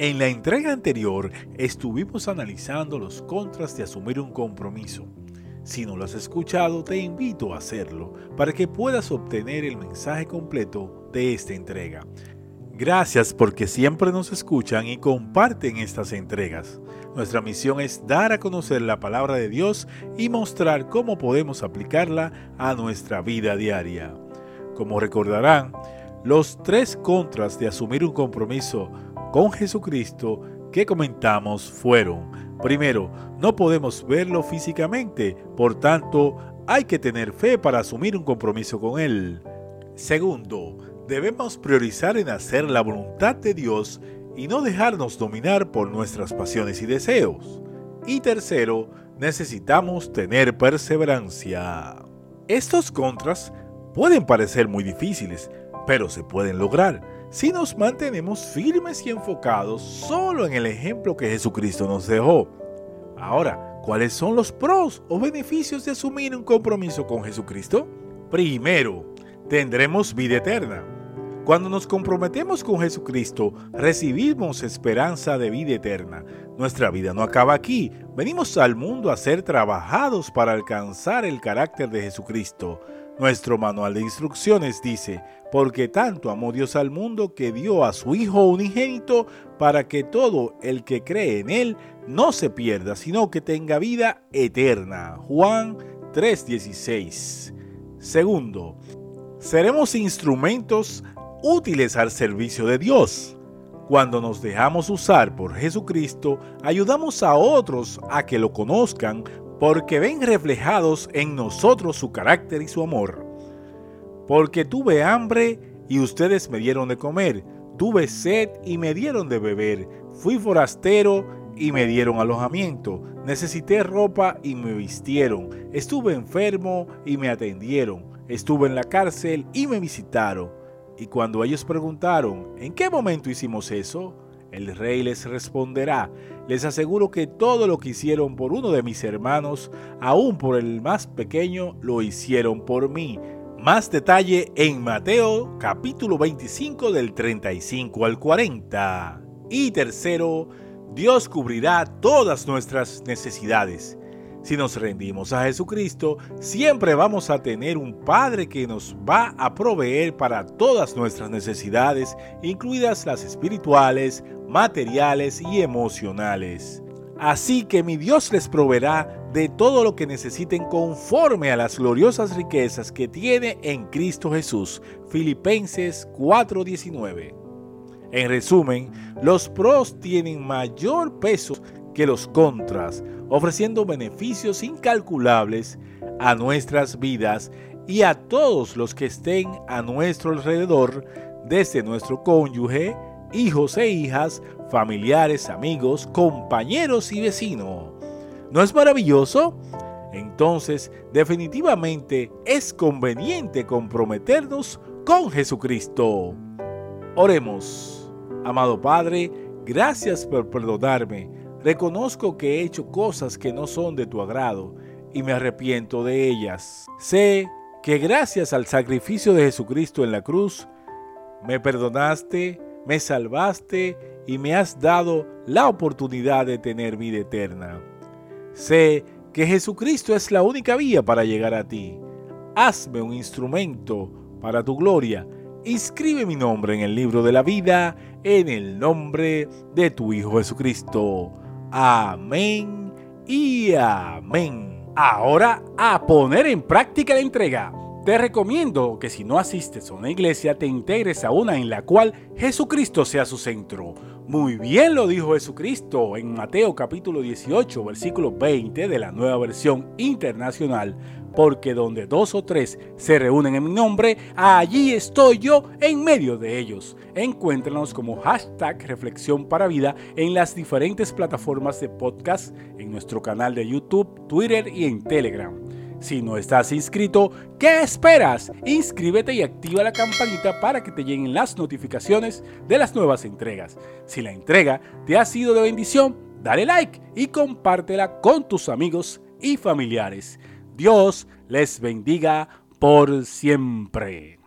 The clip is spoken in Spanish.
En la entrega anterior estuvimos analizando los contras de asumir un compromiso. Si no lo has escuchado, te invito a hacerlo para que puedas obtener el mensaje completo de esta entrega. Gracias porque siempre nos escuchan y comparten estas entregas. Nuestra misión es dar a conocer la palabra de Dios y mostrar cómo podemos aplicarla a nuestra vida diaria. Como recordarán, los tres contras de asumir un compromiso con Jesucristo que comentamos fueron, primero, no podemos verlo físicamente, por tanto, hay que tener fe para asumir un compromiso con Él. Segundo, debemos priorizar en hacer la voluntad de Dios y no dejarnos dominar por nuestras pasiones y deseos. Y tercero, necesitamos tener perseverancia. Estos contras pueden parecer muy difíciles, pero se pueden lograr si nos mantenemos firmes y enfocados solo en el ejemplo que Jesucristo nos dejó. Ahora, ¿cuáles son los pros o beneficios de asumir un compromiso con Jesucristo? Primero, tendremos vida eterna. Cuando nos comprometemos con Jesucristo, recibimos esperanza de vida eterna. Nuestra vida no acaba aquí. Venimos al mundo a ser trabajados para alcanzar el carácter de Jesucristo. Nuestro manual de instrucciones dice, porque tanto amó Dios al mundo que dio a su Hijo unigénito para que todo el que cree en Él no se pierda, sino que tenga vida eterna. Juan 3:16. Segundo, seremos instrumentos útiles al servicio de Dios. Cuando nos dejamos usar por Jesucristo, ayudamos a otros a que lo conozcan porque ven reflejados en nosotros su carácter y su amor. Porque tuve hambre y ustedes me dieron de comer, tuve sed y me dieron de beber, fui forastero y me dieron alojamiento, necesité ropa y me vistieron, estuve enfermo y me atendieron, estuve en la cárcel y me visitaron. Y cuando ellos preguntaron, ¿en qué momento hicimos eso? El rey les responderá, les aseguro que todo lo que hicieron por uno de mis hermanos, aún por el más pequeño, lo hicieron por mí. Más detalle en Mateo capítulo 25 del 35 al 40. Y tercero, Dios cubrirá todas nuestras necesidades. Si nos rendimos a Jesucristo, siempre vamos a tener un Padre que nos va a proveer para todas nuestras necesidades, incluidas las espirituales, materiales y emocionales. Así que mi Dios les proveerá de todo lo que necesiten conforme a las gloriosas riquezas que tiene en Cristo Jesús. Filipenses 4:19. En resumen, los pros tienen mayor peso que los contras, ofreciendo beneficios incalculables a nuestras vidas y a todos los que estén a nuestro alrededor, desde nuestro cónyuge, hijos e hijas, familiares, amigos, compañeros y vecinos. ¿No es maravilloso? Entonces, definitivamente es conveniente comprometernos con Jesucristo. Oremos. Amado Padre, gracias por perdonarme Reconozco que he hecho cosas que no son de tu agrado y me arrepiento de ellas. Sé que gracias al sacrificio de Jesucristo en la cruz, me perdonaste, me salvaste y me has dado la oportunidad de tener vida eterna. Sé que Jesucristo es la única vía para llegar a ti. Hazme un instrumento para tu gloria. Inscribe mi nombre en el libro de la vida en el nombre de tu Hijo Jesucristo. Amén y amén. Ahora a poner en práctica la entrega. Te recomiendo que si no asistes a una iglesia te integres a una en la cual Jesucristo sea su centro. Muy bien lo dijo Jesucristo en Mateo capítulo 18 versículo 20 de la nueva versión internacional porque donde dos o tres se reúnen en mi nombre, allí estoy yo en medio de ellos. Encuéntranos como hashtag Reflexión para Vida en las diferentes plataformas de podcast, en nuestro canal de YouTube, Twitter y en Telegram. Si no estás inscrito, ¿qué esperas? Inscríbete y activa la campanita para que te lleguen las notificaciones de las nuevas entregas. Si la entrega te ha sido de bendición, dale like y compártela con tus amigos y familiares. Dios les bendiga por siempre.